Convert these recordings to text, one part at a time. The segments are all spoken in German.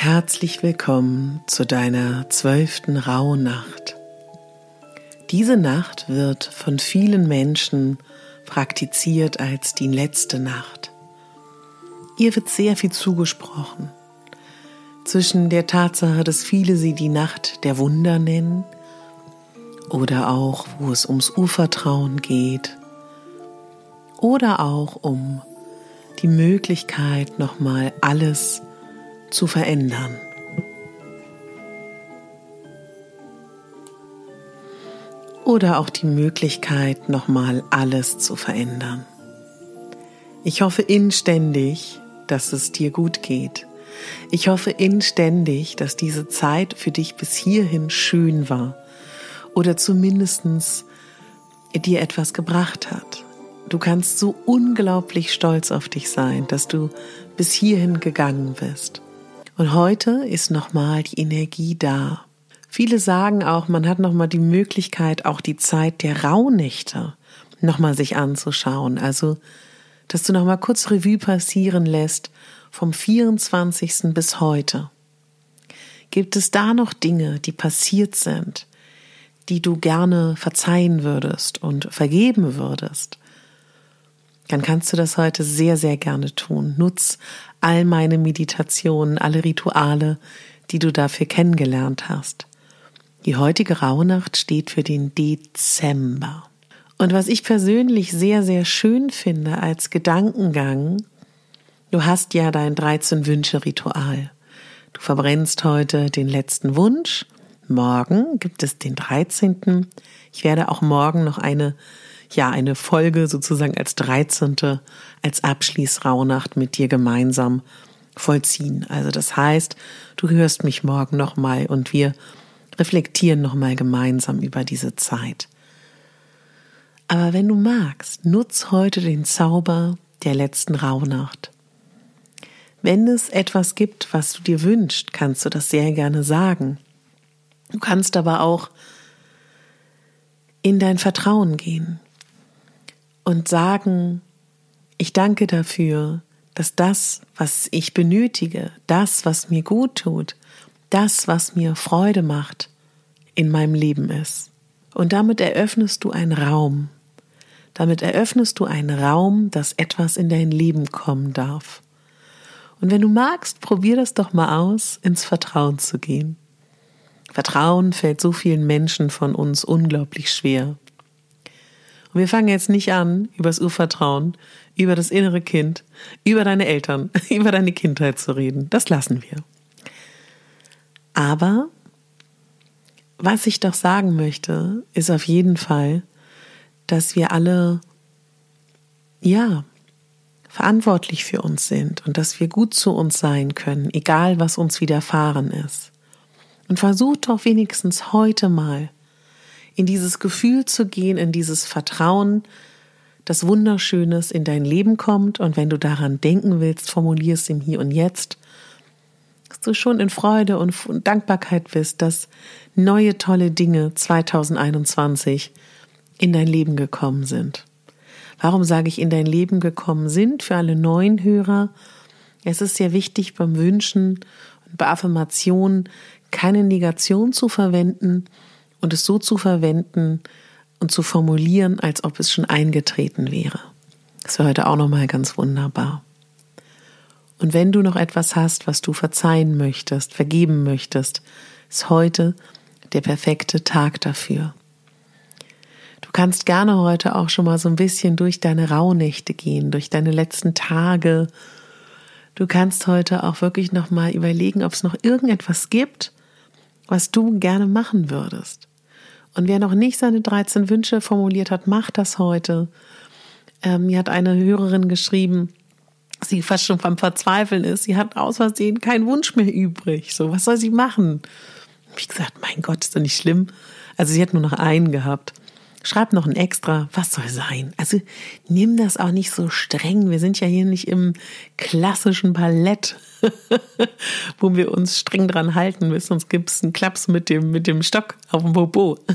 Herzlich willkommen zu deiner zwölften Rauhnacht. Diese Nacht wird von vielen Menschen praktiziert als die letzte Nacht. Ihr wird sehr viel zugesprochen. Zwischen der Tatsache, dass viele sie die Nacht der Wunder nennen, oder auch, wo es ums Urvertrauen geht, oder auch um die Möglichkeit, nochmal alles zu verändern. Oder auch die Möglichkeit, nochmal alles zu verändern. Ich hoffe inständig, dass es dir gut geht. Ich hoffe inständig, dass diese Zeit für dich bis hierhin schön war oder zumindest dir etwas gebracht hat. Du kannst so unglaublich stolz auf dich sein, dass du bis hierhin gegangen bist. Und heute ist nochmal die Energie da. Viele sagen auch, man hat nochmal die Möglichkeit, auch die Zeit der Rauhnächte nochmal sich anzuschauen. Also, dass du nochmal kurz Revue passieren lässt vom 24. bis heute. Gibt es da noch Dinge, die passiert sind, die du gerne verzeihen würdest und vergeben würdest? Dann kannst du das heute sehr, sehr gerne tun. Nutz all meine Meditationen, alle Rituale, die du dafür kennengelernt hast. Die heutige Rauhnacht steht für den Dezember. Und was ich persönlich sehr, sehr schön finde als Gedankengang, du hast ja dein 13 Wünsche Ritual. Du verbrennst heute den letzten Wunsch. Morgen gibt es den 13. Ich werde auch morgen noch eine ja eine Folge sozusagen als 13. als Abschließrauhnacht mit dir gemeinsam vollziehen. Also das heißt, du hörst mich morgen nochmal und wir reflektieren nochmal gemeinsam über diese Zeit. Aber wenn du magst, nutz heute den Zauber der letzten Rauhnacht. Wenn es etwas gibt, was du dir wünschst, kannst du das sehr gerne sagen. Du kannst aber auch in dein Vertrauen gehen und sagen, ich danke dafür, dass das, was ich benötige, das, was mir gut tut, das, was mir Freude macht, in meinem Leben ist. Und damit eröffnest du einen Raum. Damit eröffnest du einen Raum, dass etwas in dein Leben kommen darf. Und wenn du magst, probier das doch mal aus, ins Vertrauen zu gehen. Vertrauen fällt so vielen Menschen von uns unglaublich schwer. Und wir fangen jetzt nicht an, über das Urvertrauen, über das innere Kind, über deine Eltern, über deine Kindheit zu reden. Das lassen wir. Aber was ich doch sagen möchte, ist auf jeden Fall, dass wir alle, ja, verantwortlich für uns sind und dass wir gut zu uns sein können, egal was uns widerfahren ist. Und versucht doch wenigstens heute mal in dieses Gefühl zu gehen, in dieses Vertrauen, dass Wunderschönes in dein Leben kommt und wenn du daran denken willst, formulierst im Hier und Jetzt, dass du schon in Freude und Dankbarkeit bist, dass neue tolle Dinge 2021 in dein Leben gekommen sind. Warum sage ich in dein Leben gekommen sind für alle neuen Hörer? Es ist sehr wichtig beim Wünschen und bei Affirmationen keine Negation zu verwenden und es so zu verwenden und zu formulieren, als ob es schon eingetreten wäre. Das wäre heute auch nochmal ganz wunderbar. Und wenn du noch etwas hast, was du verzeihen möchtest, vergeben möchtest, ist heute der perfekte Tag dafür. Du kannst gerne heute auch schon mal so ein bisschen durch deine Rauhnächte gehen, durch deine letzten Tage. Du kannst heute auch wirklich noch mal überlegen, ob es noch irgendetwas gibt, was du gerne machen würdest. Und wer noch nicht seine 13 Wünsche formuliert hat, macht das heute. Ähm, mir hat eine Hörerin geschrieben, sie fast schon beim Verzweifeln ist. Sie hat aus Versehen keinen Wunsch mehr übrig. So, was soll sie machen? Ich gesagt, mein Gott, ist doch nicht schlimm. Also sie hat nur noch einen gehabt. Schreib noch ein extra, was soll sein? Also nimm das auch nicht so streng. Wir sind ja hier nicht im klassischen Ballett, wo wir uns streng dran halten müssen, sonst gibt es einen Klaps mit dem, mit dem Stock auf dem Popo.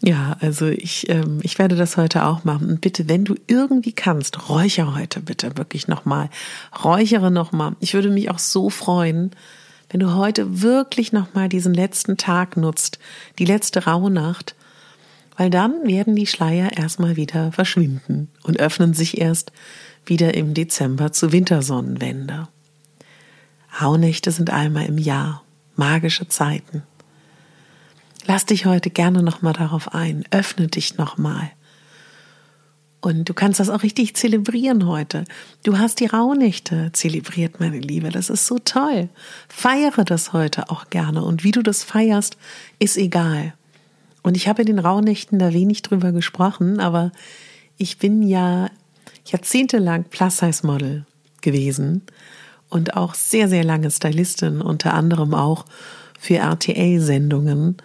Ja, also ich, ähm, ich werde das heute auch machen. Und bitte, wenn du irgendwie kannst, räuchere heute bitte wirklich nochmal. Räuchere nochmal. Ich würde mich auch so freuen, wenn du heute wirklich nochmal diesen letzten Tag nutzt, die letzte Rauhnacht, weil dann werden die Schleier erstmal wieder verschwinden und öffnen sich erst wieder im Dezember zu Wintersonnenwende. Rauhnächte sind einmal im Jahr, magische Zeiten. Lass dich heute gerne nochmal darauf ein. Öffne dich nochmal. Und du kannst das auch richtig zelebrieren heute. Du hast die Rauhnächte zelebriert, meine Liebe. Das ist so toll. Feiere das heute auch gerne. Und wie du das feierst, ist egal. Und ich habe in den Rauhnächten da wenig drüber gesprochen, aber ich bin ja jahrzehntelang Plus-Size-Model gewesen und auch sehr, sehr lange Stylistin, unter anderem auch für RTA-Sendungen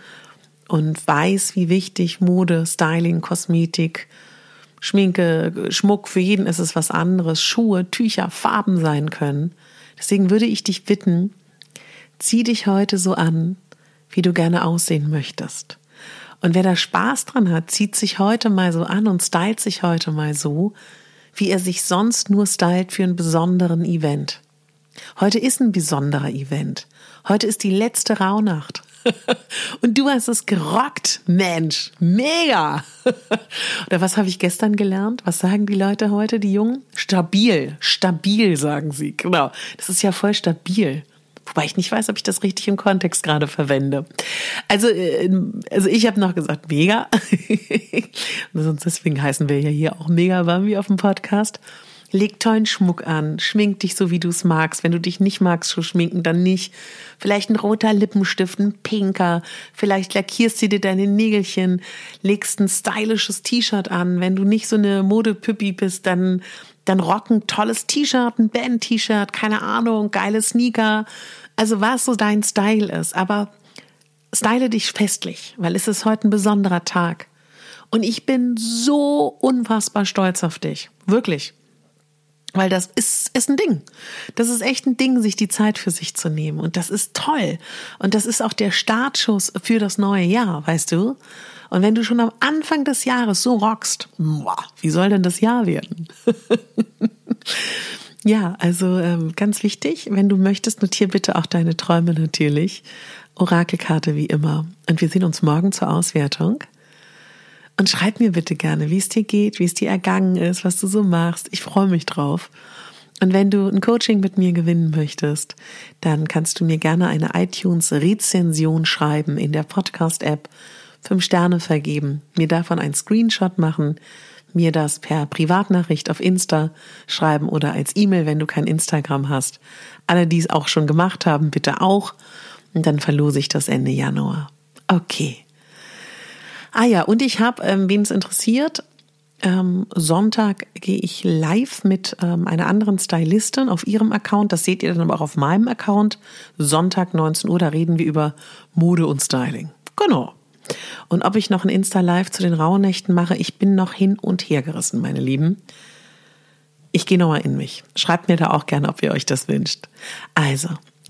und weiß, wie wichtig Mode, Styling, Kosmetik, Schminke, Schmuck, für jeden ist es was anderes, Schuhe, Tücher, Farben sein können. Deswegen würde ich dich bitten, zieh dich heute so an, wie du gerne aussehen möchtest. Und wer da Spaß dran hat, zieht sich heute mal so an und stylt sich heute mal so, wie er sich sonst nur stylt für einen besonderen Event. Heute ist ein besonderer Event. Heute ist die letzte Rauhnacht. Und du hast es gerockt, Mensch, mega. Oder was habe ich gestern gelernt? Was sagen die Leute heute, die Jungen? Stabil, stabil sagen sie. Genau, das ist ja voll stabil. Wobei ich nicht weiß, ob ich das richtig im Kontext gerade verwende. Also, äh, also ich habe noch gesagt, mega. Sonst deswegen heißen wir ja hier auch mega Bambi auf dem Podcast. Leg tollen Schmuck an, schmink dich so, wie du es magst. Wenn du dich nicht magst, so schminken, dann nicht. Vielleicht ein roter Lippenstift, ein pinker. Vielleicht lackierst du dir deine Nägelchen, legst ein stylisches T-Shirt an. Wenn du nicht so eine Modepüppi bist, dann, dann rock ein tolles T-Shirt, ein Band-T-Shirt, keine Ahnung, geile Sneaker. Also was so dein Style ist. Aber style dich festlich, weil es ist heute ein besonderer Tag. Und ich bin so unfassbar stolz auf dich. Wirklich. Weil das ist, ist ein Ding. Das ist echt ein Ding, sich die Zeit für sich zu nehmen. Und das ist toll. Und das ist auch der Startschuss für das neue Jahr, weißt du? Und wenn du schon am Anfang des Jahres so rockst, wie soll denn das Jahr werden? ja, also ähm, ganz wichtig, wenn du möchtest, notier bitte auch deine Träume natürlich. Orakelkarte wie immer. Und wir sehen uns morgen zur Auswertung. Und schreib mir bitte gerne, wie es dir geht, wie es dir ergangen ist, was du so machst. Ich freue mich drauf. Und wenn du ein Coaching mit mir gewinnen möchtest, dann kannst du mir gerne eine iTunes-Rezension schreiben in der Podcast-App, fünf Sterne vergeben, mir davon einen Screenshot machen, mir das per Privatnachricht auf Insta schreiben oder als E-Mail, wenn du kein Instagram hast. Alle, die es auch schon gemacht haben, bitte auch. Und dann verlose ich das Ende Januar. Okay. Ah ja, und ich habe, ähm, wen es interessiert, ähm, Sonntag gehe ich live mit ähm, einer anderen Stylistin auf ihrem Account. Das seht ihr dann aber auch auf meinem Account. Sonntag 19 Uhr, da reden wir über Mode und Styling. Genau. Und ob ich noch ein Insta-Live zu den Rauhnächten mache, ich bin noch hin und her gerissen, meine Lieben. Ich gehe nochmal in mich. Schreibt mir da auch gerne, ob ihr euch das wünscht. Also,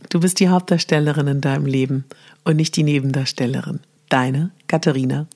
du bist die Hauptdarstellerin in deinem Leben und nicht die Nebendarstellerin. Deine Katharina.